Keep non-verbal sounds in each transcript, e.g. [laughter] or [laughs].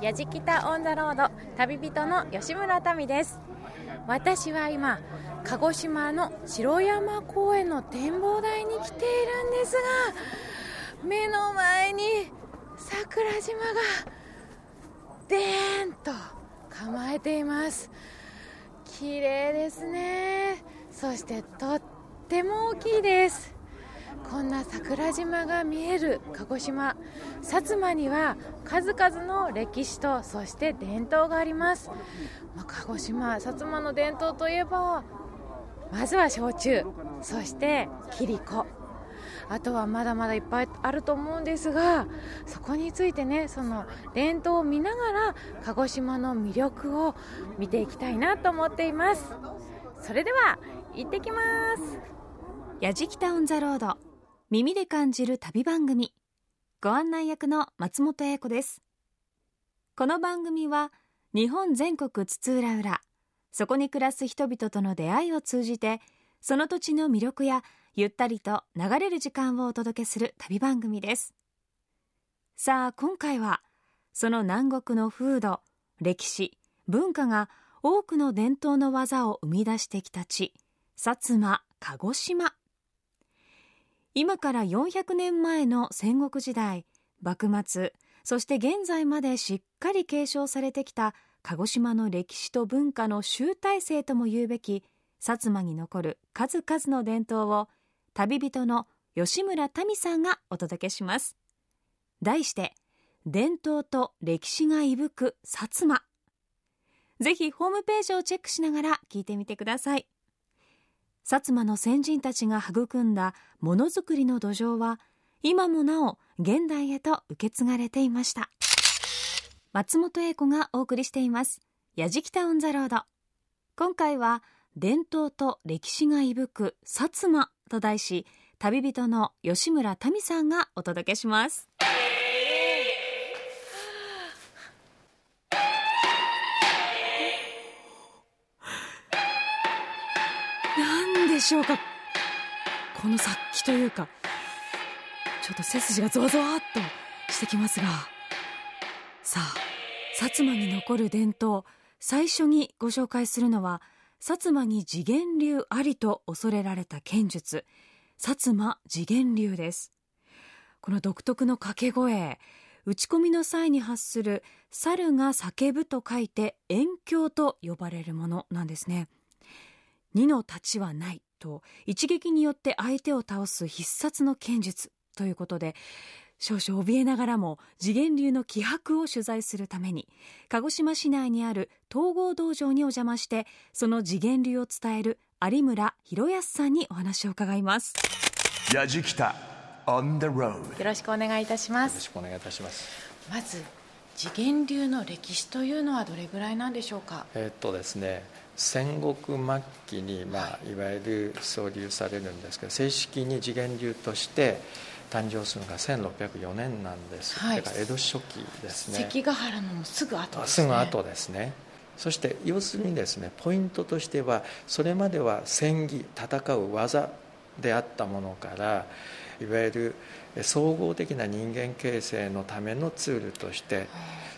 やじきたオンザロード旅人の吉村民です。私は今鹿児島の城山公園の展望台に来ているんですが目の前に桜島がでーんと構えています。綺麗ですね。そしてとっても大きいです。こんな桜島が見える鹿児島。薩摩には数々の歴史とそして伝統があります、まあ、鹿児島薩摩の伝統といえばまずは焼酎そしてキ子。あとはまだまだいっぱいあると思うんですがそこについてねその伝統を見ながら鹿児島の魅力を見ていきたいなと思っています。それでは行ってきます。やじきたオンザロード。耳で感じる旅番組。ご案内役の松本英子です。この番組は日本全国津々浦々そこに暮らす人々との出会いを通じてその土地の魅力やゆったりと流れる時間をお届けする旅番組です。さあ今回はその南国の風土歴史文化が多くの伝統の技を生み出してきた地薩摩鹿児島。今から400年前の戦国時代幕末そして現在までしっかり継承されてきた鹿児島の歴史と文化の集大成とも言うべき薩摩に残る数々の伝統を旅人の吉村民さんがお届けします。題して伝統と歴史が息吹く薩摩。ぜひホームページをチェックしながら聞いてみてください。薩摩の先人たちが育んだものづくりの土壌は今もなお現代へと受け継がれていました。松本英子がお送りしています「やじきた On the Road」今回は「伝統と歴史が息吹く薩摩」と題し旅人の吉村民さんがお届けします。しょうか？この殺気というかちょっと背筋がゾワゾワっとしてきますが。さあ薩摩に残る伝統最初にご紹介するのは薩摩に次元流ありと恐れられた剣術薩摩次元流です。この独特の掛け声打ち込みの際に発する猿が叫ぶと書いて遠鏡と呼ばれるものなんですね。二の太刀はない。と一撃によって相手を倒す必殺の剣術ということで少々怯えながらも次元流の気迫を取材するために鹿児島市内にある統合道場にお邪魔してその次元流を伝える有村博康さんにお話を伺います。よろしくお願いいたします。よろしくお願いいたします。まず次元流の歴史というのはどれぐらいなんでしょうか？えっとですね戦国末期に、まあ、いわゆる創立されるんですけど正式に次元流として誕生するのが1604年なんです、はい、だから江戸初期ですね。関ヶ原のすぐ後ですね。すぐ後ですね。そして要するにですねポイントとしてはそれまでは戦技戦う技であったものからいわゆる総合的な人間形成のためのツールとして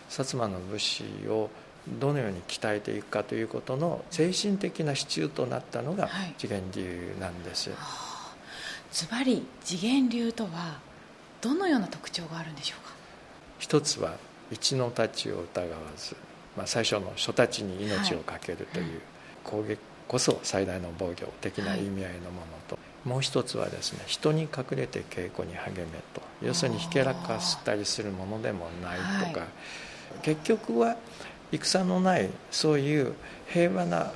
薩摩の武士をどのように鍛えていくかということの精神的な支柱となったのが次元流なんです、はい、ズバリ次元流とはどのような特徴があるんでしょうか？一つは一の太刀を疑わず、まあ、最初の初太刀に命を懸けるという、攻撃こそ最大の防御的な意味合いのものと、はい、もう一つはですね人に隠れて稽古に励めと。要するにひけらかしたりするものでもないとか、はい、結局は戦のないそういう平和な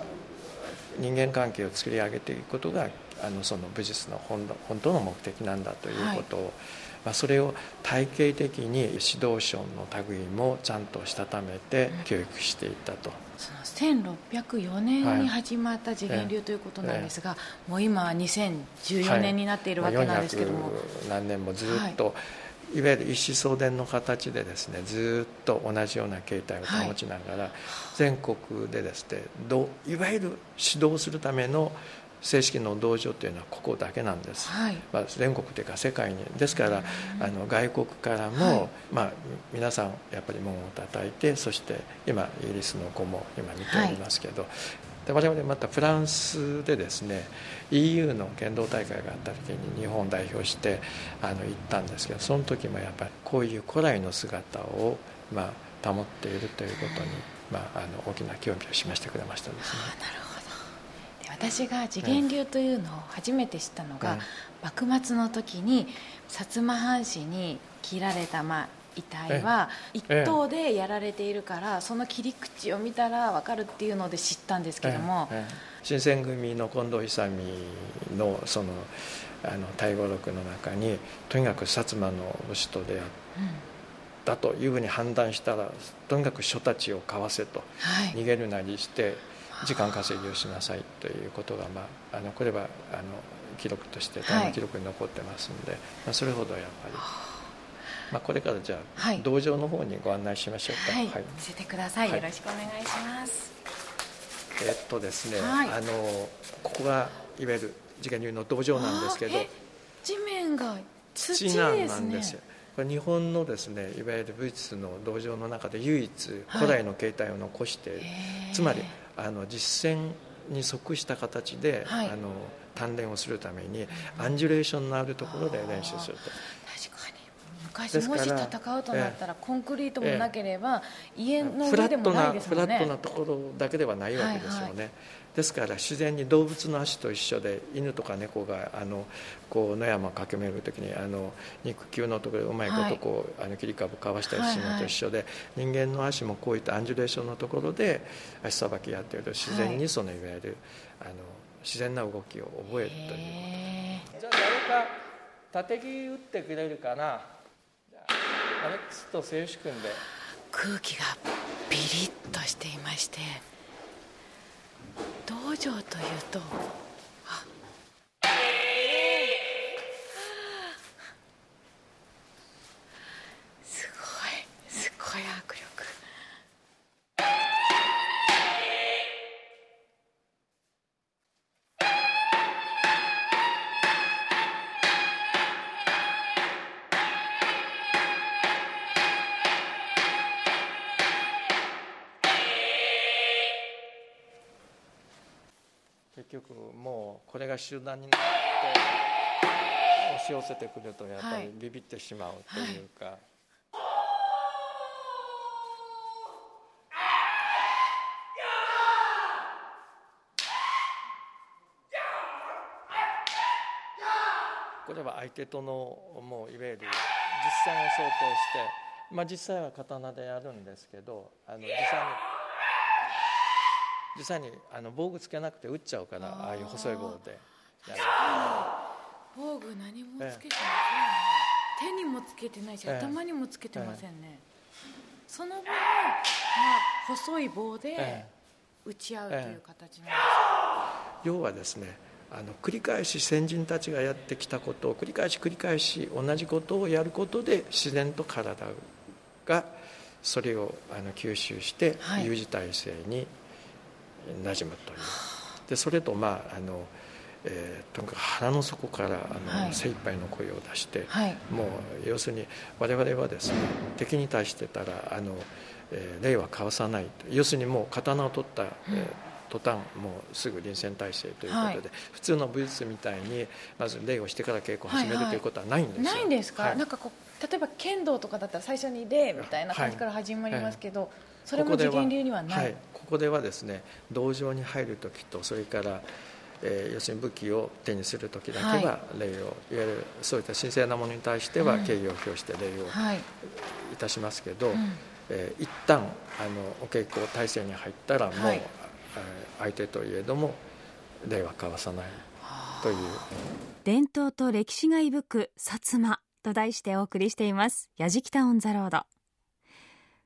人間関係を作り上げていくことがあのその武術の本本当の目的なんだということを、はい、まあ、それを体系的に指導者の類もちゃんとしたためて教育していったと。その1604年に始まった次元流ということなんですが、はい、もう今2014年になっているわけなんですけども、はい、何年もずっと、いわゆる一子相伝の形でですねずっと同じような形態を保ちながら、全国でですねどいわゆる指導するための正式の道場というのはここだけなんです、はい、まあ、全国というか世界に。ですからあの外国からも、はい、まあ、皆さんやっぱり門を叩いてそして今イギリスの子も今見ておりますけど、はい、で我々またフランスでですね EU の剣道大会があった時に日本を代表してあの行ったんですけどその時もやっぱりこういう古来の姿を、まあ、保っているということに、まあ、あの大きな興味を示してくれましたですね。なるほど私が次元流というのを初めて知ったのが、幕末の時に薩摩藩士に切られた、まあ、遺体は一頭でやられているからその切り口を見たら分かるっていうので知ったんですけども、新選組の近藤勇のそのあの大五録の中にとにかく薩摩の武士と出会った。というふうに判断したらとにかく書たちをかわせと、はい、逃げるなりして時間稼ぎをしなさいということが、まあ、あのこれはあの記録としてタイム記録に残ってますんで、はい、まあ、それほどやっぱり、まあ、これからじゃあ、はい、道場の方にご案内しましょうか、はい、見せてください、よろしくお願いします。えっとですね、あのここがいわゆる次元流の道場なんですけど地面が土なんですよ。これ日本のですねいわゆる武術の道場の中で唯一古代の形態を残して、つまりあの実践に即した形で、はい、あの鍛錬をするためにアンジュレーションのあるところで練習すると。確かもし戦うとなったらコンクリートもなければ家の上でもないですもんね。フラットなところだけではないわけですよね、はい。はいですから自然に動物の足と一緒で犬とか猫があのこう野山を駆け巡る時にあの肉球のところでうまいことこう、はい、あの切り株かわしたりするのと一緒で、はいはい、人間の足もこういったアンジュレーションのところで足さばきやっていると自然にそのいわゆるあの自然な動きを覚えるということじゃあ誰か縦木打ってくれるかな？アレックスと静止君で。空気がビリッとしていまして道場というと集団になって押し寄せてくるとやっぱりビビってしまうというか。はいはいこれは相手とのもういわゆる実戦を想定して、まあ、実際は刀でやるんですけどあの実際に実際にあの防具つけなくて打っちゃうからああいう細い棒で防具何もつけてませんね、手にもつけてないし、頭にもつけてませんね、その分、まあ、細い棒で打ち合うという形なんです、要はですねあの繰り返し先人たちがやってきたことを繰り返し繰り返し同じことをやることで自然と体がそれをあの吸収して U 字体制に馴染むという。でそれとまああの、えー、とにかく腹の底からあの、はい、精一杯の声を出して、はい、もう要するに我々はですね敵に対してたらあの、えー、礼は交わさない要するにもう刀を取った、うん、えー途端もうすぐ臨戦態勢ということで、はい、普通の武術みたいにまず礼をしてから稽古を始める、ということはないんですよ。ないんですか、はい、なんかこう例えば剣道とかだったら最初に礼みたいな感じから始まりますけど、それも次元流にはない。ここではですね道場に入る時とそれからえー、要するに武器を手にする時だけは礼を、はい、いわゆるそういった神聖なものに対しては敬意を表して礼をい。たしますけど、うん、えー、一旦あのお稽古体制に入ったらもう、はい、相手といえども礼は交わさないという。伝統と歴史が息吹く薩摩と題してお送りしています「やじきた On the Road」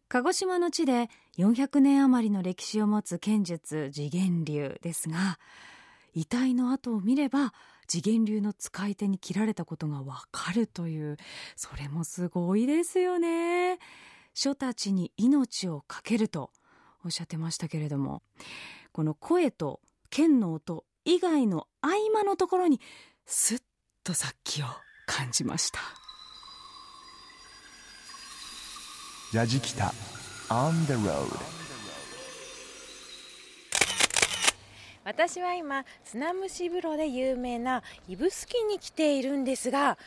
鹿児島の地で400年余りの歴史を持つ剣術示現流ですが遺体の跡を見れば示現流の使い手に切られたことがわかるというそれもすごいですよね。初太刀に命を懸けるとおっしゃってましたけれどもこの声と剣の音以外の合間のところにすっと殺気を感じました。ラジキタ On the road. 私は今砂蒸し風呂で有名な指宿に来ているんですが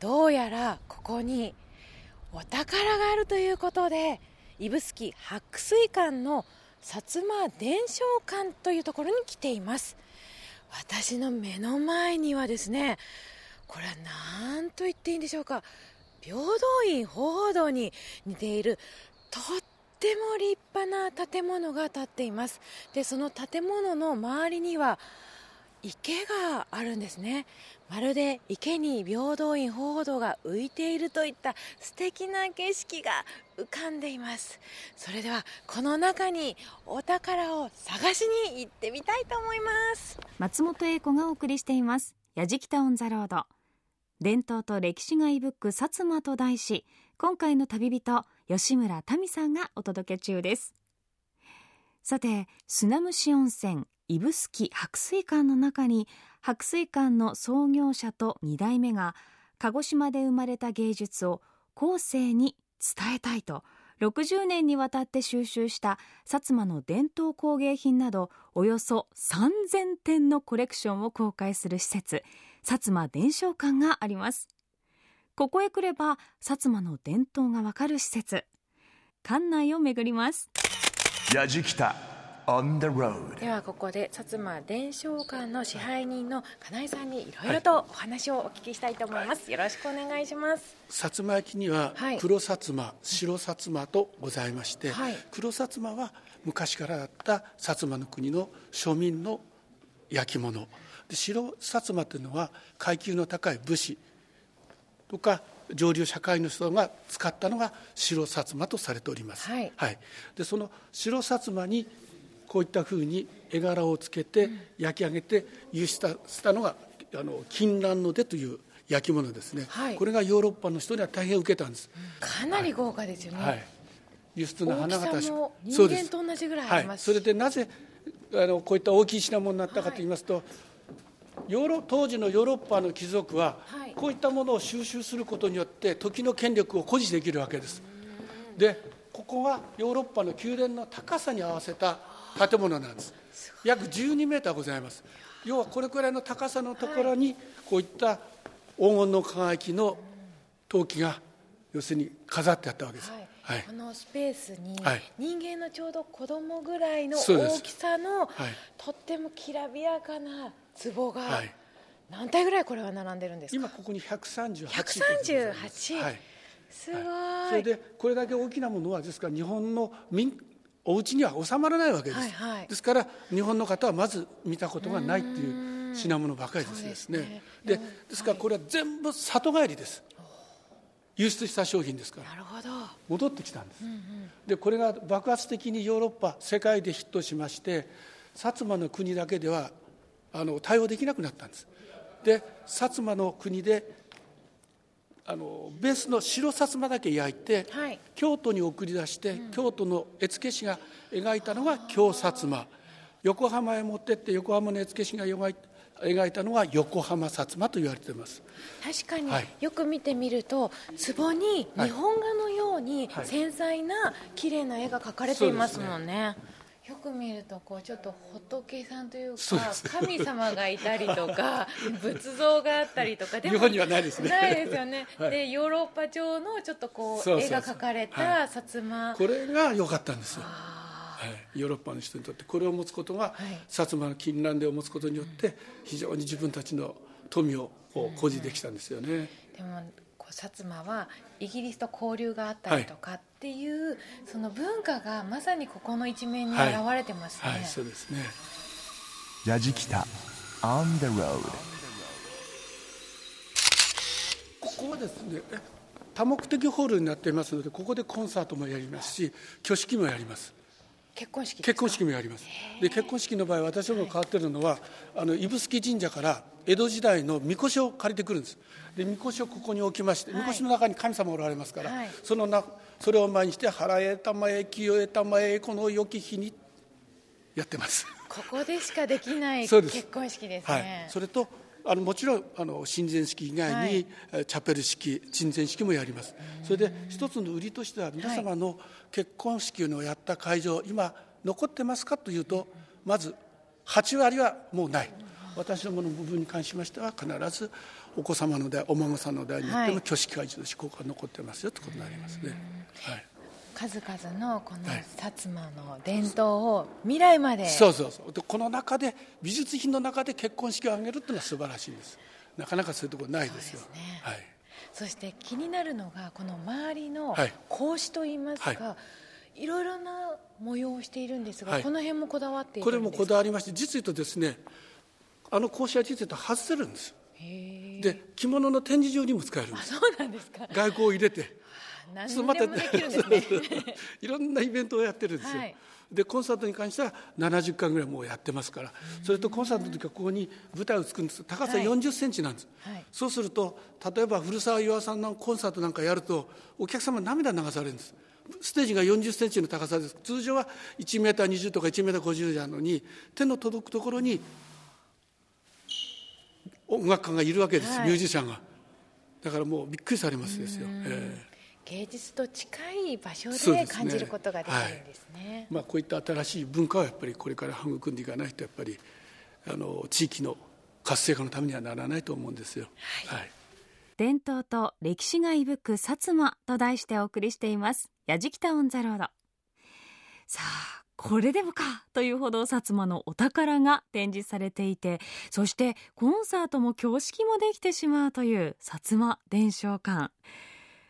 どうやらここにお宝があるということで指宿白水館の薩摩伝承館というところに来ています。私の目の前にはですねこれは何と言っていいんでしょうか。平等院鳳凰堂に似ているとっても立派な建物が建っています。でその建物の周りには池があるんですね。まるで池に平等院鳳凰堂が浮いているといった素敵な景色が浮かんでいます。それではこの中にお宝を探しに行ってみたいと思います。松本英子がお送りしています「やじきた On the Road」伝統と歴史が息吹く薩摩と題し今回の旅人吉村民さんがお届け中です。さて砂蒸し温泉指宿白水館の中に白水館の創業者と2代目が鹿児島で生まれた芸術を後世に伝えたいと60年にわたって収集した薩摩の伝統工芸品などおよそ3000点のコレクションを公開する施設薩摩伝承館があります。ここへ来れば薩摩の伝統がわかる施設。館内を巡ります。ではここで薩摩伝承館の支配人の金井さんにいろいろとお話をお聞きしたいと思います、よろしくお願いします。薩摩焼にははい。黒薩摩、白薩摩とございまして、はい。黒薩摩は昔からあった薩摩の国の庶民の焼き物。で白薩摩というのは階級の高い武士とか上流社会の人が使ったのが白薩摩とされております、はい。でその白薩摩にこういったふうに絵柄をつけて焼き上げて輸出したのがあの金蘭の出という焼き物ですね、はい。これがヨーロッパの人には大変受けたんです、かなり豪華ですよね、はい、輸出の花形人間と同じぐらいあはい、りますそれでなぜあのこういった大きい品物になったかといいますと、ヨーロ当時のヨーロッパの貴族は、はいこういったものを収集することによって時の権力を誇示できるわけです。でここはヨーロッパの宮殿の高さに合わせた建物なんです。約12メーターございます。要はこれくらいの高さのところにこういった黄金の輝きの陶器が要するに飾ってあったわけです、はい。はい。このスペースにはい。人間のちょうど子供ぐらいの大きさの、はい。とってもきらびやかな壺が、はい何体ぐらいこれは並んでるんですか？今ここに138 138はい、すごい、それでこれだけ大きなものはですから日本の民お家には収まらないわけです、はいはい。ですから日本の方はまず見たことがないっていう品物ばかりですね。ですね。でですからこれは全部里帰りです。輸出した商品ですから。なるほど戻ってきたんです、でこれが爆発的にヨーロッパ世界でヒットしまして薩摩の国だけではあの対応できなくなったんですで薩摩の国であのベースの白薩摩だけ焼いて、はい。京都に送り出して、京都の絵付け師が描いたのが京薩摩。横浜へ持ってって横浜の絵付け師が描い描いたのが横浜薩摩と言われています。確かにはい。よく見てみると壺にはい。日本画のようにはい。繊細な綺麗な絵が描かれていますもんね。よく見るとこうちょっと仏さんというか神様がいたりとか [laughs] 仏像があったりとかでも日本にはないですね。ないですよね、[laughs] はい。でヨーロッパ調のちょっとこう絵が描かれたはい。薩摩、これが良かったんですよ。あはい、ヨーロッパの人にとって。これを持つことが、い。薩摩の金蘭でを持つことによって非常に自分たちの富をこう誇示できたんですよね、ーでもこう薩摩はイギリスと交流があったりとかっていう、その文化がまさにここの一面に現れてますね、はいそうですね。ラジキタ On the road ここはですねえ多目的ホールになっていますのでここでコンサートもやりますし挙式もやります。結婚式結婚式もやります。で結婚式の場合私ども変わってるのは、あの指宿神社から江戸時代の神輿を借りてくるんです。で神輿をここに置きまして、はい。神輿の中に神様おられますから、はい。そのなそれを前にして「腹えたまえ清えたまえこの良き日に」やってます。ここでしかできない [laughs] 結婚式ですはい。ね、それとあのもちろんあの親善式以外に、はい。えーチャペル式親善式もやります。それで一つの売りとしては皆様の結婚式のやった会場今残ってますかというとまず8割はもうない。私どもの部分に関しましては必ずお子様の代お孫さんの代によってはい。も挙式会場としてここが残ってますよということになりますね、はい。数々のこのはい。薩摩の伝統を未来までそうそうそう。でこの中で美術品の中で結婚式を挙げるっていうのは素晴らしいんです。なかなかそういうところないですよ。そうですね。はい。そして気になるのがこの周りのはい。格子といいますか、、はい。ろいろな模様をしているんですが、はい。この辺もこだわっているんこですか？れもこだわりまして実言うとですねあの格子は実言うと外せるんです。へえで着物の展示場にも使えるんです。そうなんですか。外交を入れて。何でもできるんですね。いろんなイベントをやってるんですよ、はい。でコンサートに関しては70回ぐらいもうやってますから。それとコンサートの時はここに舞台を作るんです。高さはい。4 0センチなんです、はい。そうすると例えば古澤岩さんのコンサートなんかやるとお客様涙流されるんです。ステージが4 0センチの高さです。通常は1メーター20とか1メーター50なのに手の届くところに音楽家がいるわけです、はい。ミュージシャンが。だからもうびっくりされますですよ、ええ。芸術と近い場所で感じることができるんですね。まあ、こういった新しい文化をやっぱりこれから育んでいかないとやっぱりあの地域の活性化のためにはならないと思うんですよ。はい。伝統と歴史が息吹く薩摩と題してお送りしています。やじきたオンザロード。さあこれでもかというほど薩摩のお宝が展示されていてそしてコンサートも挙式もできてしまうという薩摩伝承館。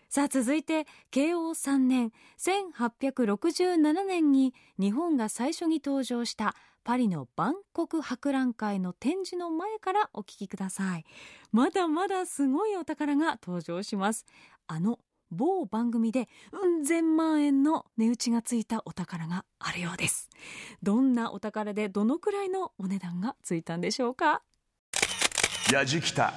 さあ続いて慶応3年1867年に日本が最初に登場したパリの万国博覧会の展示の前からお聞きください。まだまだすごいお宝が登場します。あの某番組でうん千万円の値打ちがついたお宝があるようです。どんなお宝でどのくらいのお値段がついたんでしょうか？やじきた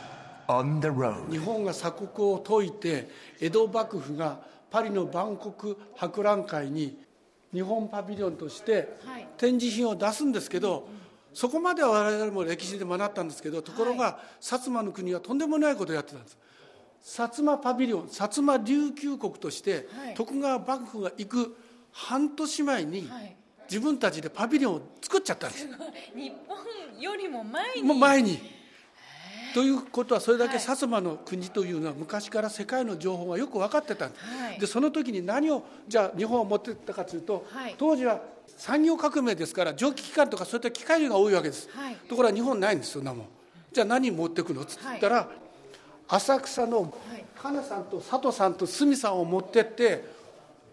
on the road 日本が鎖国を解いて江戸幕府がパリの万国博覧会に日本パビリオンとしてはい。展示品を出すんですけど、そこまでは我々も歴史で学ったんですけどところが、薩摩の国はとんでもないことをやってたんです薩摩パビリオン薩摩琉球国として、はい。徳川幕府が行く半年前に、はい。自分たちでパビリオンを作っちゃったんです。日本よりも前に。もう前に。ということはそれだけはい。薩摩の国というのは昔から世界の情報がよく分かってたんです、はい。でその時に何をじゃあ日本は持ってったかというと、はい。当時は産業革命ですから蒸気機関とかそういった機械類が多いわけです、はい。ところが日本ないんですよそんなもん。じゃあ何持ってくの？っつったら、浅草のかなさんと佐藤さんと鷲見さんを持ってって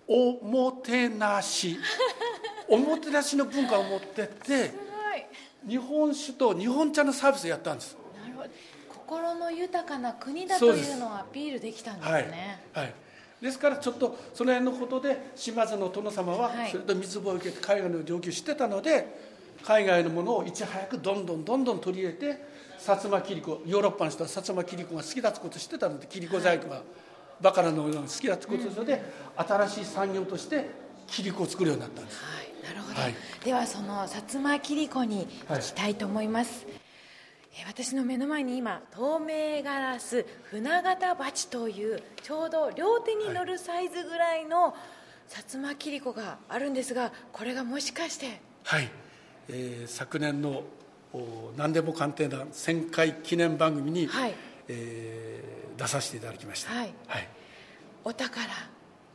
おもてなし。[laughs] おもてなしの文化を持ってって日本酒と日本茶のサービスをやったんです。なるほど。心の豊かな国だというのをアピールできたんですはい。ね、はい、ですからちょっとその辺のことで島津の殿様ははい。それと密貿を受けて海外の上級してたので海外のものをいち早くどんどんどんどん取り入れて薩摩切子ヨーロッパの人は薩摩切子が好きだってことを知ってたので切子細工がバカラのような好きだってことですので、新しい産業として切子を作るようになったんです。はい、なるほど、はいではその薩摩切子に行きたいと思います、えー私の目の前に今透明ガラス船形鉢というちょうど両手に乗るサイズぐらいの薩摩切子があるんですがこれがもしかして。はい、えー昨年のお何でも鑑定団1000回記念番組に、はい。えー出させていただきました、はい。はい。お宝。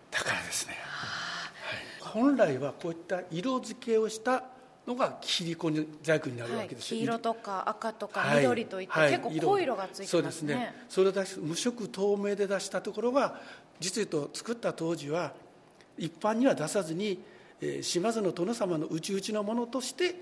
宝ですね、はい、本来はこういった色付けをしたのが切子細工になるわはい、けですよ、黄色とか赤とかはい。緑といった、はい。結構濃い色がついてますね。そうですね。それを出し無色透明で出したところが実言うと作った当時は一般には出さずに、えー島津の殿様の内々のものとして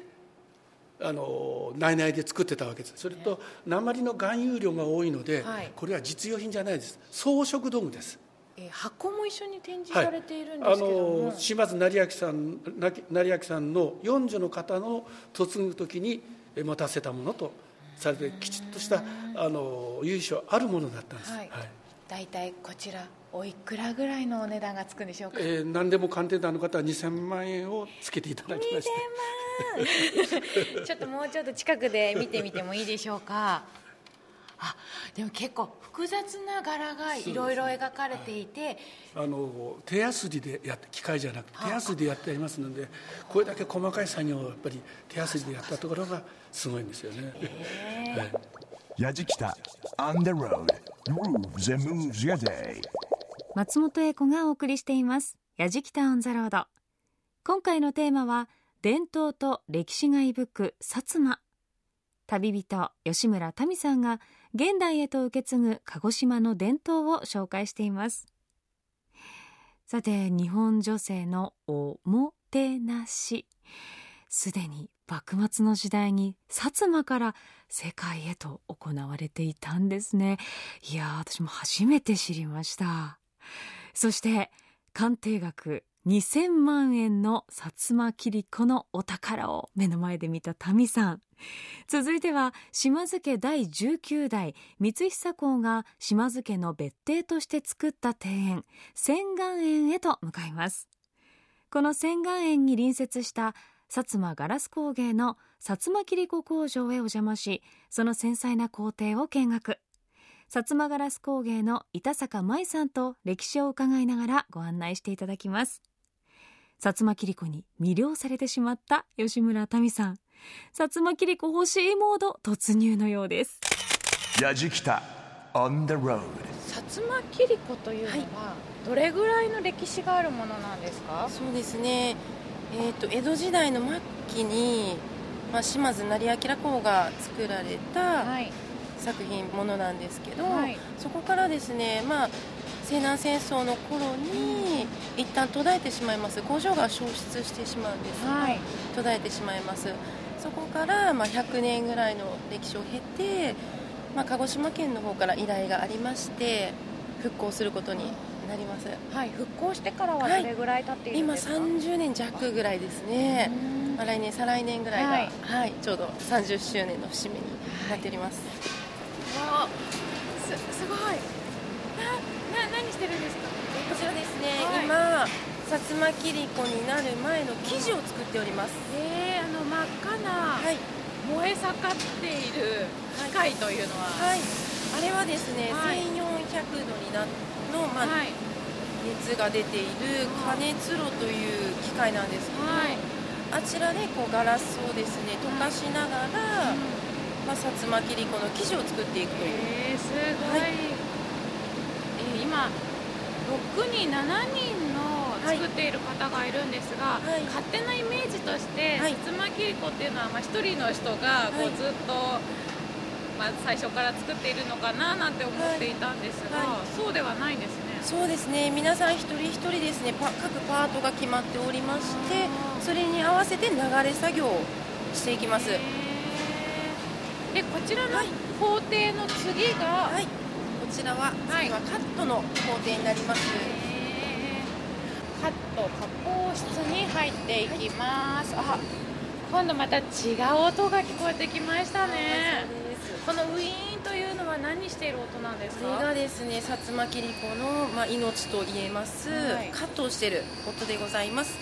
あの内々で作ってたわけです。それと鉛の含有量が多いので、はい。これは実用品じゃないです。装飾道具です。えー箱も一緒に展示はい。されているんですけども、あの島津成明さんな成明さんの四女の方の嫁ぐ時にえ持たせたものとされてきちっとしたあの由緒あるものだったんです、はい大体こちらおいくらぐらいのお値段がつくんでしょうか？えー何でも鑑定団の方は2000万円をつけていただきまし2000万 [laughs] ちょっともうちょっと近くで見てみてもいいでしょうか？あでも結構複雑な柄がいろいろ描かれていて。あの手やすりでやって機械じゃなくて手やすりでやってありますのでこれだけ細かい作業をやっぱり手やすりでやったところがすごいんですよね、はいやじきた。On the road. Grooves and moves your day. 松本英子がお送りしています「やじきた On the Road」今回のテーマは伝統と歴史が息吹く薩摩。旅人吉村民さんが現代へと受け継ぐ鹿児島の伝統を紹介しています。さて日本女性のおもてなし。すでに幕末の時代に薩摩から世界へと行われていたんですね。いや私も初めて知りました。そして鑑定額2000万円の薩摩切子のお宝を目の前で見た民さん。続いては島津家第19代光久公が島津家の別邸として作った庭園千願園へと向かいます。この千願園に隣接した薩摩ガラス工芸の薩摩切子工場へお邪魔しその繊細な工程を見学。薩摩ガラス工芸の板坂舞さんと歴史を伺いながらご案内していただきます。薩摩切子に魅了されてしまった吉村民さん。薩摩切子欲しいモード突入のようです。やじきた On the road 薩摩切子というのはどれぐらいの歴史があるものなんですか、そうですね、えー、と江戸時代の末期に、まあ、島津成明公が作られたはい。作品ものなんですけど、はい。そこからですね、まあ、西南戦争の頃に一旦途絶えてしまいます。工場が消失してしまうんですが、はい。途絶えてしまいます。そこから、まあ、100年ぐらいの歴史を経て、まあ、鹿児島県の方から依頼がありまして復興することになります。はい、復興してからはどれぐらい経っているん今ですか、30年弱ぐらいですね、うんまあ、来年再来年ぐらいが、ははいいちょうど30周年の節目になっております、わあ。すすごい。なな何してるんですか？こちらですね、はい。今薩摩切子になる前の生地を作っております。えー、あの真っ赤なはい。燃え盛っている機械というのは、はい。あれはですね、はい。1400度になの、まあはい。熱が出ている加熱炉という機械なんですけど、はいあちらでこうガラスをですね溶かしながら、うん。まあ、薩摩切子の生地を作っていくという。えー、すごい、はい。えー今6人7人のはい作っている方がいるんですが、はい。勝手なイメージとして、はい。薩摩切子っていうのは、まあ、一人の人がこう、はいずっと、まあ、最初から作っているのかななんて思っていたんですが、そうではないんですね。そうですね。皆さん一人一人ですねパ各パートが決まっておりましてそれに合わせて流れ作業をしていきます。でこちらのはい。工程の次が、はい。こちらははい。次はカットの工程になります、カット加工室に入っていきます、あ今度また違う音が聞こえてきましたね。このウィーンというのは何している音なんですか？これがですね薩摩切子の、まあ、命と言えます、はい。カットをしている音でございます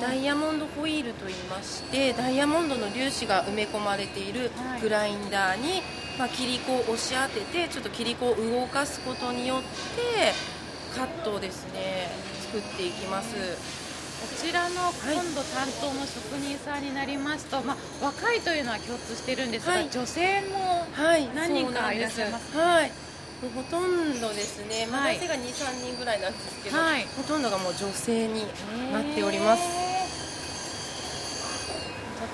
ダイヤモンドホイールと言いましてダイヤモンドの粒子が埋め込まれているはい。グラインダーに、まあ、切り子を押し当ててちょっと切り子を動かすことによってカットをですね作っていきます。こちらの今度担当の職人さんになりますと、まあ、若いというのは共通してるんですが、はい。女性もはい。何人かいらっしゃいます。はい。ほとんどですね、まあはい。男性が23人ぐらいなんですけど、はい。ほとんどがもう女性になっております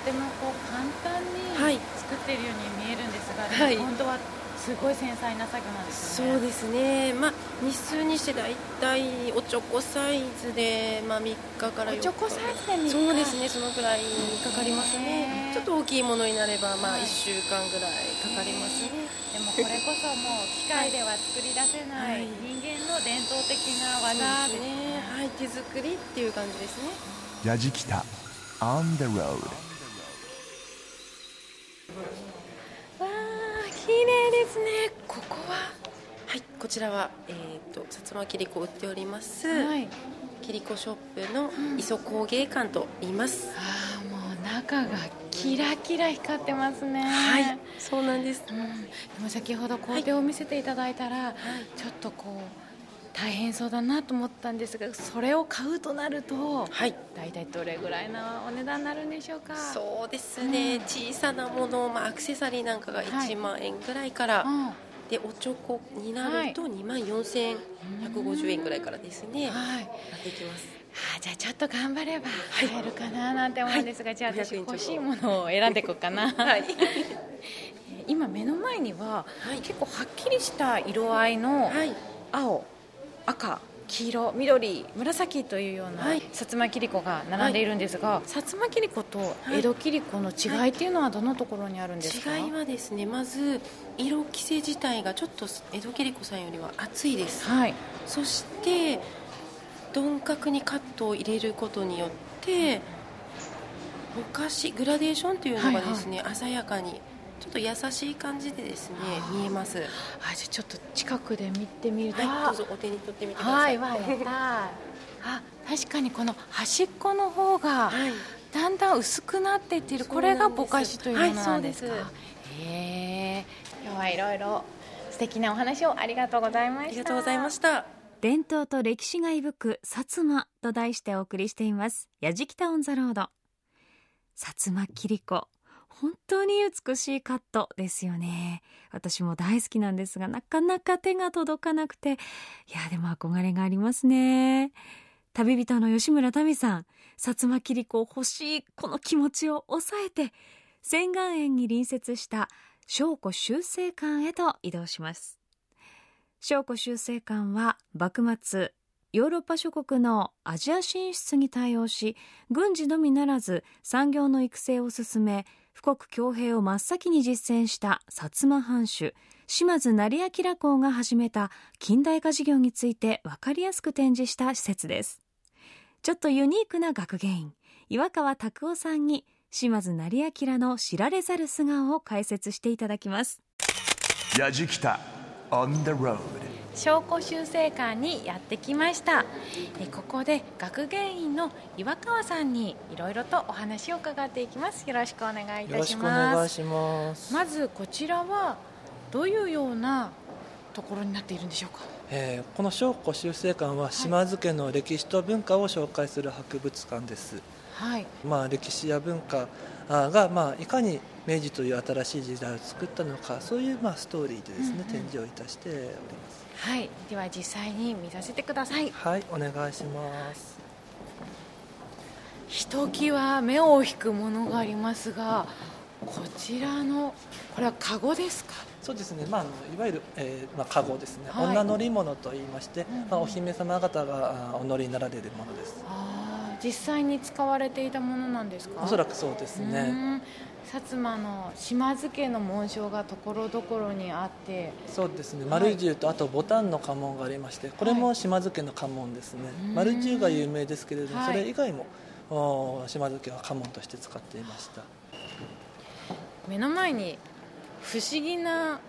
てもこう簡単はい。に作っているように見えるんですが、はい。でも本当はすごい繊細な作業なんですよね。そうですね、まあ、日数にして大体おちょこサイズで、まあ、3日から4日。おちょこサイズで3日。そうですね。そのくらいかかりますね。ちょっと大きいものになれば、まあ、はい。1週間ぐらいかかります。ねでもこれこそもう機械では作り出せないはい。人間の伝統的な技ですね。はい。手作りっていう感じですね。やじきた On the road わあ綺麗ですね。ここは？はいこちらは、えー、と薩摩切子を売っております、はい。切子ショップの磯工芸館と言います。ああもう中がキラキラ光ってますね。はいそうなんです。うん、でも先ほど工程を見せていただいたら、ちょっとこう大変そうだなと思ったんですがそれを買うとなるとはい。大体どれぐらいのお値段になるんでしょうか？そうですね、小さなもの、まあ、アクセサリーなんかが1万円ぐらいから、うん。でおチョコになると2万4150円ぐらいからですね、はい。なっていきます。あじゃあちょっと頑張れば買えるかななんて思うんですが、じゃあ私500円欲しいものを選んでいこうかな、[laughs] はい。[laughs] 今目の前には、はい。結構はっきりした色合いのはい。青赤黄色緑紫というような、はい。薩摩切子が並んでいるんですが、薩摩切子と江戸切子の違いっていうのはどのところにあるんですか、違いはですねまず色規制自体がちょっと江戸切子さんよりは厚いです。はい。そして鈍角にカットを入れることによってぼかしグラデーションというのがですね、鮮やかにちょっと優しい感じでですね見えます。あじゃあちょっと近くで見てみると、はいどうぞお手に取ってみてくださはいいわやった [laughs] あ確かにこの端っこの方がはい。だんだん薄くなっていっているこれがぼかしというものなんですか、はいそうへえ今日はいろいろ素敵なお話をありがとうございました。ありがとうございました。伝統と歴史が息吹く薩摩と題してお送りしています「やじきた On the Road」薩摩切子本当に美しいカットですよね。私も大好きなんですがなかなか手が届かなくて。いやでも憧れがありますね。旅人の吉村民さん薩摩切子欲しいこの気持ちを抑えて仙岩園に隣接した正古修正館へと移動します。正古修正館は幕末ヨーロッパ諸国のアジア進出に対応し軍事のみならず産業の育成を進め富国強兵を真っ先に実践した薩摩藩主島津成明公が始めた近代化事業について分かりやすく展示した施設です。ちょっとユニークな学芸員岩川拓夫さんに島津成明の知られざる素顔を解説していただきます。やじきた on the road. 証拠修正館にやってきました。えここで学芸員の岩川さんにいろいろとお話を伺っていきます。よろしくお願いいたしよろしくおます願いします。まずこちらはどういうようなところになっているんでしょうか？えーこの証拠修正館は島津家の歴史と文化を紹介する博物館です。はい。まあ、歴史や文化あが、まあ、いかに明治という新しい時代を作ったのかそういう、まあ、ストーリーでですね、うんうん。展示をいたしておりますはい。では実際に見させてください。はい。お願いします。ひときわ目を引くものがありますがこちらのこれはカゴですか？そうですね、まあ、あのいわゆる、えーまあ、カゴですね、はい。女乗り物といいまして、うんうん。まあ、お姫様方があお乗りになられるものです。あー実際に使われていたものなんですか？おそらくそうですうねん薩摩の島津家の紋章がところどころにあって。そうですね。はい丸十とあとボタンの家紋がありましてこれも島津家の家紋ですね、うん。丸十が有名ですけれども、はい。それ以外もお島津家は家紋として使っていました。目の前に不思議な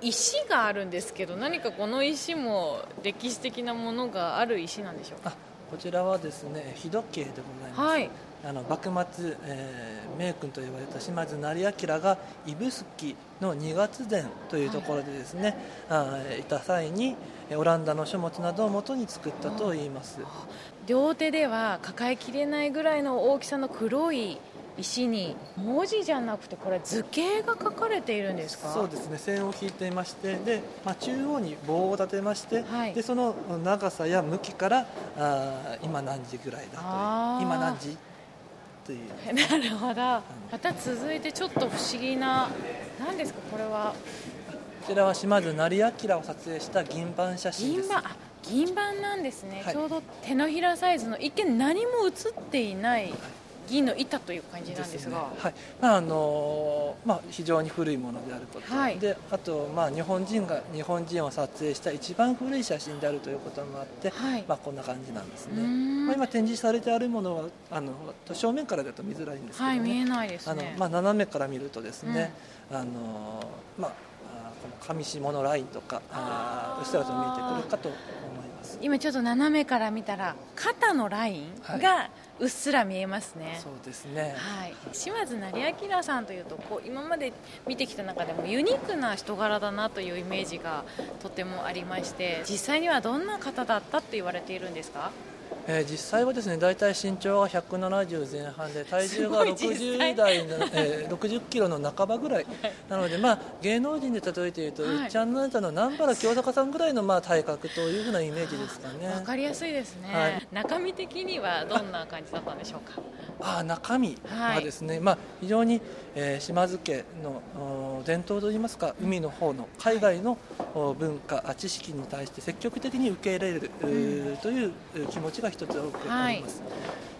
石があるんですけど何かこの石も歴史的なものがある石なんでしょうか？あこちらはですね日時計でございます、はいあの幕末、えー名君と呼ばれた島津成明が指宿の二月殿というところでですね、あーいた際にえーオランダの書物などを元に作ったといいます。両手では抱えきれないぐらいの大きさの黒い石に文字じゃなくてこれ図形が書かれているんですか？そうですね。線を引いていましてで、まあ、中央に棒を立てまして、はい。でその長さや向きからあー今何時ぐらいだという今何時という。なるほど。また続いてちょっと不思議な何ですかこれは。こちらは島津成明を撮影した銀盤写真です。銀盤なんですね、はい。ちょうど手のひらサイズの一見何も写っていない銀の板という感じなんですが。ね。はい。まああのまあ、非常に古いものであること、はい。であと、まあ、日本人が日本人を撮影した一番古い写真であるということもあって、はい。まあ、こんな感じなんですね、まあ、今展示されてあるものはあの正面からだと見づらいんですけど、ね。はい見えないですね。あのまあ、斜めから見るとですね、あのまあ、あこの上下のラインとかあーうっすらと見えてくるかと思います。今ちょっと斜めから見たら肩のラインはい。がうっすら見えますね。そうですね。はい、島津成明さんというとこう今まで見てきた中でもユニークな人柄だなというイメージがとてもありまして実際にはどんな方だったって言われているんですか？えー実際はですね大体身長が170前半で体重がすごい実際。60代の、えー60キロの半ばぐらい。なので、まあ、芸能人で例えて言うと、はい。うっちゃんなんたの南原清坂さんぐらいの、まあ、体格というふうなイメージですかね。わかりやすいですね、はい。中身的にはどんな感じだったんでしょうか？あー中身はですね、まあ、非常に、えー島津家のお伝統といいますか海の方の海外のお文化、あ知識に対して積極的に受け入れる、うーというう気持ちが一つ多くあります、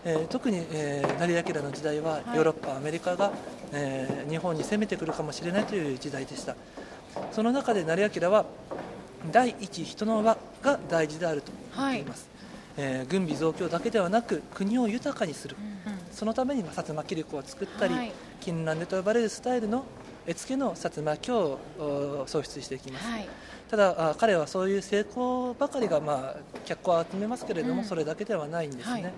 えー特に、えー成明の時代ははい。ヨーロッパ、アメリカが、えー日本に攻めてくるかもしれないという時代でした。その中で成明は第一人の輪が大事であると言っています、えー軍備増強だけではなく国を豊かにする、そのためにまあ薩摩切子を作ったり、はい。金蘭でと呼ばれるスタイルの絵付けの薩摩京をお創出していきます、はい。ただあ彼はそういう成功ばかりが、まあ、脚光を集めますけれども、うん。それだけではないんですね、はい。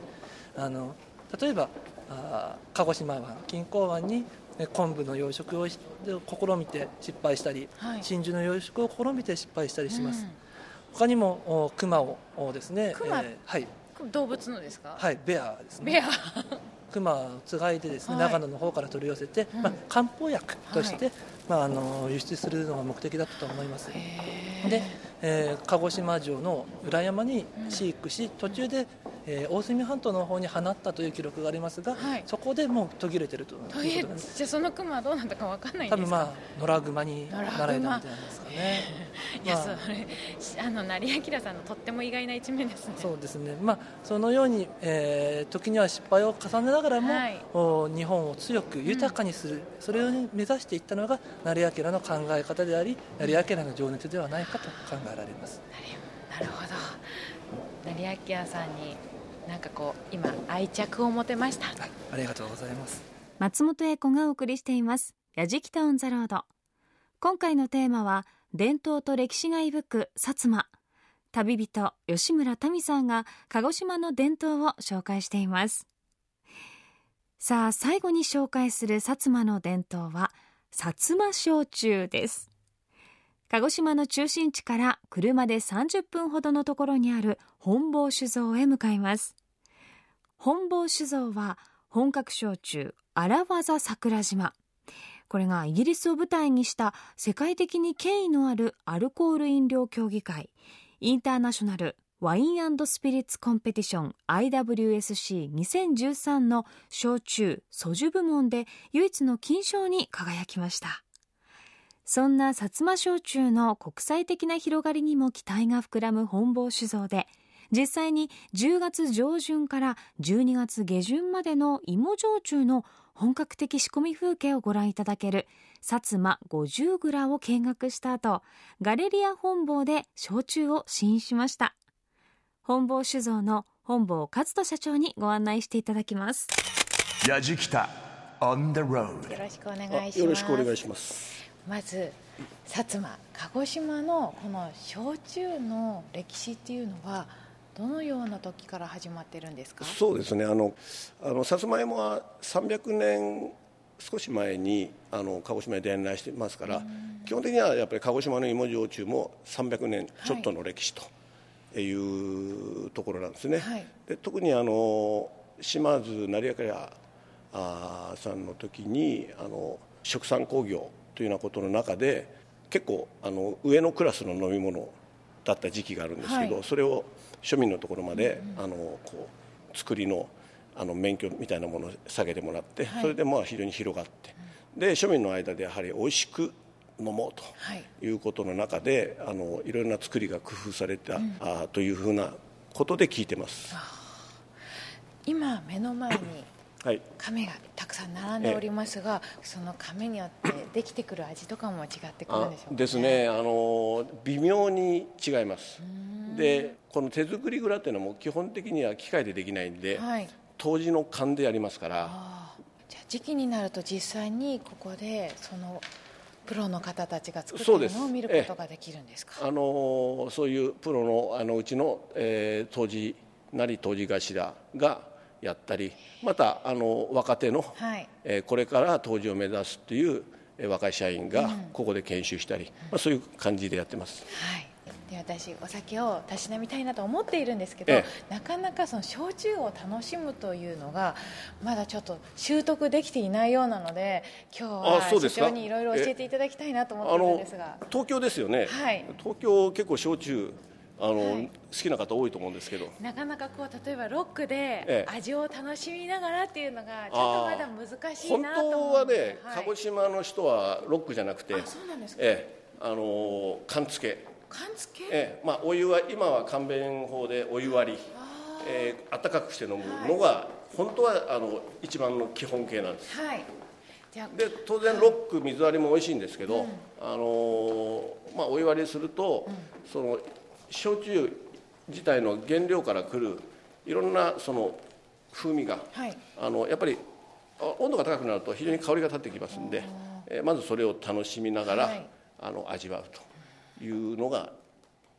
あの例えばあ鹿児島湾錦江湾にえ昆布の養殖をし試みて失敗したり、はい。真珠の養殖を試みて失敗したりします、うん。他にもお熊をおですね、熊？はい、動物のですか、はい、ベアですね。ベア熊をつがいでですね、はい。長野の方から取り寄せて、うん。まあ、漢方薬として、はまあ、あの輸出するのが目的だったと思います。で、えー鹿児島城の裏山に飼育し途中で、えー大隅半島の方に放ったという記録がありますが、はい。そこでもう途切れてるということですじゃあそのクマはどうなったかわかんないんですか？多分まあ野良熊になられたみたいなんですかね。[laughs] いや、まあ。それあの成明さんのとっても意外な一面ですね。そうですね、まあ、そのように、えー時には失敗を重ねながらも、はい。お日本を強く豊かにする、それを目指していったのが成明の考え方であり成明の情熱ではないかと考えられます。なるほど。斉彬さんになんかこう今愛着を持てました。ありがとうございます。松本英子がお送りしています「やじきた On the Road」今回のテーマは伝統と歴史が息吹く薩摩。旅人吉村民さんが鹿児島の伝統を紹介しています。さあ最後に紹介する薩摩の伝統は薩摩焼酎です鹿児島の中心地から車で30分ほどのところにある本坊酒造へ向かいます。本坊酒造は本格焼酎荒技桜島。これがイギリスを舞台にした世界的に権威のあるアルコール飲料協議会インターナショナルワインスピリッツコンペティション IWSC2013 の焼酎ソジュ部門で唯一の金賞に輝きました。そんな薩摩焼酎の国際的な広がりにも期待が膨らむ本坊酒造で実際に10月上旬から12月下旬までの芋焼酎の本格的仕込み風景をご覧いただける薩摩50蔵を見学した後ガレリア本坊で焼酎を試飲しました。本坊酒造の本坊和人社長にご案内していただきます。よろしくお願いします。よろしくお願いしまず薩摩鹿児島のこの焼酎の歴史っていうのはどのような時から始まってるんですか？そうですね。あのあのさつまいもは300年少し前にあの鹿児島に伝来してますから、基本的にはやっぱり鹿児島の芋焼酎も300年ちょっとの歴史というところなんですね。はいで特にあの島津成明さんの時にあの食産工業というようなことの中で結構あの上のクラスの飲み物だった時期があるんですけど、はい。それを庶民のところまで、あのこう作りのあの免許みたいなものを下げてもらって、はい。それでまあ非常に広がって、で庶民の間でやはり美味しく飲もうとはい。いうことの中であのいろいろな作りが工夫された、あーというふうなことで聞いてます。今目の前にはい亀がたくさん並んでおりますが、その亀によってできてくる味とかも違ってくるんでしょうか、ですね。あの微妙に違います。でこの手作り蔵っていうのも基本的には機械でできないんで、はい。当時の勘でやりますから。じゃあ時期になると実際にここでそのプロの方たちが作ってるのを見ることができるんですか？あのそういうプロのあのうちの、えー当時なり当時頭が、やったりまたあの若手の、はい。えーこれから登場を目指すっていうえー若い社員がここで研修したり、まあ、そういう感じでやってます。はい。で私お酒をたしなみたいなと思っているんですけど、えなかなかその焼酎を楽しむというのがまだちょっと習得できていないようなので今日あはそうですか。社長にいろいろ教えていただきたいなと思っているんですが。東京ですよね、はい。東京結構焼酎あの、はい。好きな方多いと思うんですけど。なかなかこう例えばロックでええ。味を楽しみながらっていうのがちょっとまだ難しい本なと思当うのではね、はい。鹿児島の人はロックじゃなくてあそうなんですか。ええあの缶付け。缶付け、ええまあ、お湯は今は勘弁法でお湯割り、ええ温かくして飲むのが、本当はあの一番の基本形なんです。はい。で当然ロック水割りも美味しいんですけど、あのまあ、お湯割りすると、その焼酎自体の原料から来るいろんなその風味が、はい。あのやっぱりあ温度が高くなると非常に香りが立ってきますんで、えーまずそれを楽しみながら、はい。あの味わうというのが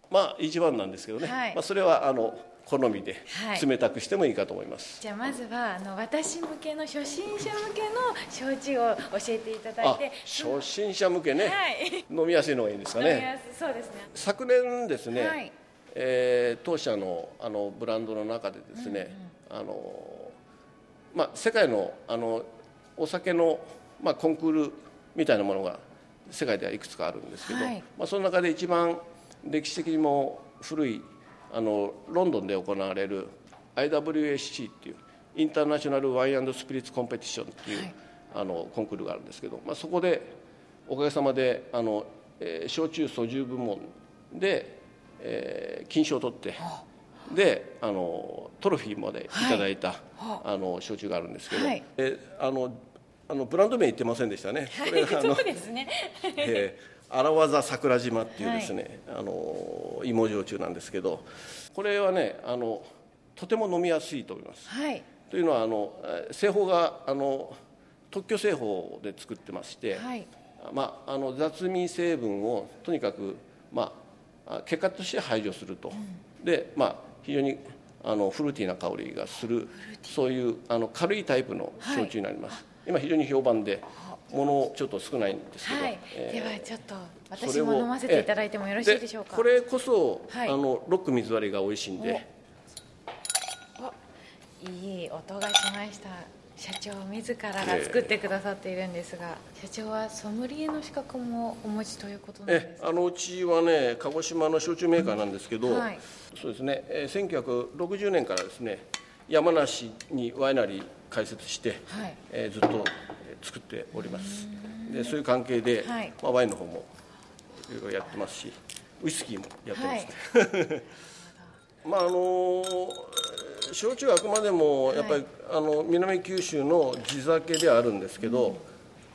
まあ一番なんですけどね、はい。まあ、それはあの好みではい。冷たくしてもいいかと思います。じゃあまずはあの私向けの初心者向けの焼酎を教えていただいあて初心者向けね、はい。飲みやすいのがいいんですか飲みね。やすそうですね。昨年ですね、はい。えー当社のあのブランドの中でですね、あのまあ、世界のあのお酒の、まあ、コンクールみたいなものが世界ではいくつかあるんですけど、はい。まあ、その中で一番歴史的にも古いあのロンドンで行われる IWSC っていうインターナショナルワインスピリッツコンペティションっていう、あのコンクールがあるんですけど、まあ、そこでおかげさまであの、えー焼酎訴重部門で、えー金賞を取ってであのトロフィーまでい。ただいた、あ。の焼酎があるんですけど、はい。えあのあのブランド名言ってませんでしたね。これがあの [laughs] そうですね。えー、荒技桜島っていうですね、あの芋焼酎なんですけどこれはねあのとても飲みやすいと思います。はい。というのはあのえー製法があの特許製法で作ってまして、はい。まあ、あの雑味成分をとにかく、まあ、あ結果として排除すると、で、まあ、非常にあのフルーティーな香りがする。そういうあの軽いタイプの焼酎になります、今非常に評判でものちょっと少ないんですけど、はい、えーではちょっと私も飲ませていただいてもよろしいでしょうか。これこそ、はい。あのロック水割りが美味しいんで。いい音がしました。社長自らが作ってくださっているんですが、社長はソムリエの資格もお持ちということなんですえあのうちはね鹿児島の焼酎メーカーなんですけど、はい。そうですね、えー1960年からですね山梨にワイナリー開設して、はい。えーずっとえー作っております。でそういう関係で、はい。まあ、ワインの方もいろいろやってますしウイスキーもやってますね、[laughs] まああのー焼酎はあくまでもやっぱり、あの南九州の地酒ではあるんですけど、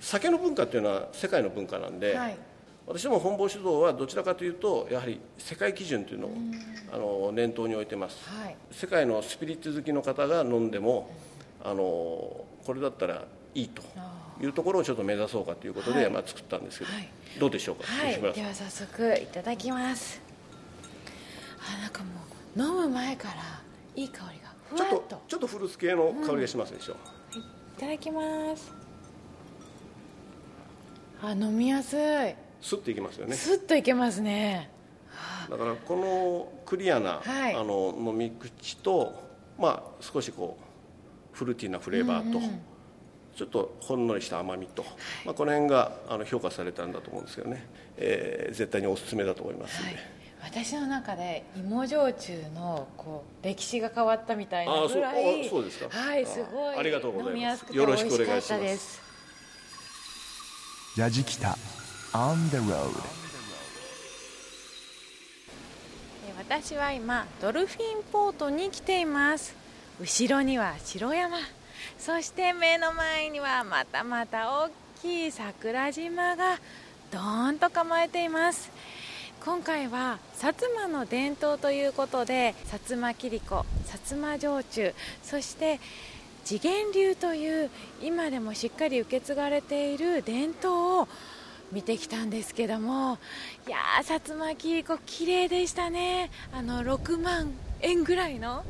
酒の文化っていうのは世界の文化なんで、はい。私ども本坊酒造はどちらかというとやはり世界基準というのをあの念頭に置いてます、はい。世界のスピリッツ好きの方が飲んでもあのこれだったらいいというところをちょっと目指そうかということで、はい。まあ、作ったんですけど、はい。どうでしょうか、はい。では早速いただきます。あなんかもう飲む前からいい香りがふちょっわっととちょっとフルーツ系の香りがしますでしょ、いただきます。あ飲みやすい。スッといきますよね。スッといけますね。だからこのクリアな、はい。あの飲み口と、まあ、少しこうフルーティーなフレーバーと、ちょっとほんのりした甘みと、まあ、この辺があの評価されたんだと思うんですけどね、えー絶対におすすめだと思いますので、はい。私の中で芋焼酎のこう歴史が変わったみたいなぐらあいそうあそうですか。はいすごいあありがとうございます。よろしくお願いします。ヤジキタ on the road. え私は今ドルフィンポートに来ています後ろには城山。そして目の前にはまたまた大きい桜島がドーンと構えています。今回は薩摩の伝統ということで薩摩切子薩摩焼酎そして次元流という今でもしっかり受け継がれている伝統を見てきたんですけどもいやー薩摩切子綺麗でしたね。あの6万円ぐらいの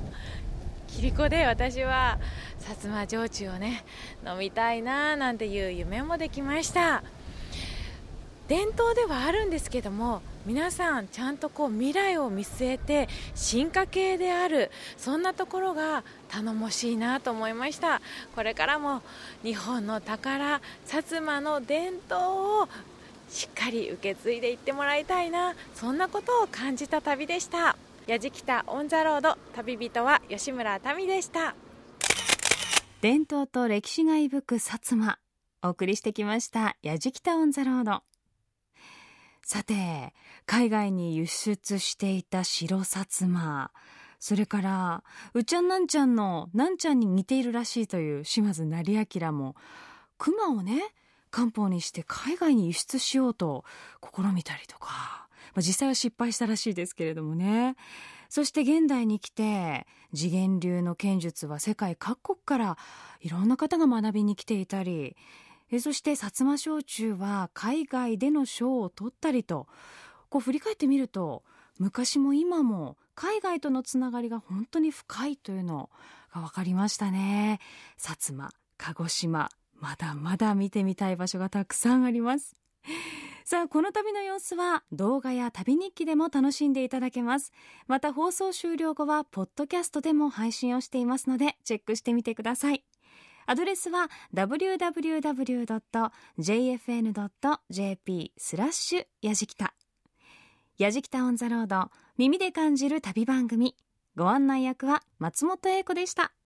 切子で私は薩摩焼酎をね飲みたいななんていう夢もできました。伝統ではあるんですけども皆さんちゃんとこう未来を見据えて進化系であるそんなところが頼もしいなと思いました。これからも日本の宝薩摩の伝統をしっかり受け継いでいってもらいたいなそんなことを感じた旅でした。矢敷北オン・ザ・ロード旅人は吉村民でした。伝統と歴史が息吹く薩摩。お送りしてきました矢敷北オン・ザ・ロードさて海外に輸出していた白薩摩。それからうちゃんなんちゃんのなんちゃんに似ているらしいという島津成明も熊をね漢方にして海外に輸出しようと試みたりとか、まあ、実際は失敗したらしいですけれどもね。そして現代に来て次元流の剣術は世界各国からいろんな方が学びに来ていたりえそして薩摩焼酎は海外での賞を取ったりとこう振り返ってみると昔も今も海外とのつながりが本当に深いというのが分かりましたね。薩摩鹿児島まだまだ見てみたい場所がたくさんあります。さあこの旅の様子は動画や旅日記でも楽しんでいただけますまた放送終了後はポッドキャストでも配信をしていますのでチェックしてみてくださいアドレスは www.jfn.jp スラッシュやじきた。やじきたオンザロード、耳で感じる旅番組。ご案内役は松本英子でした。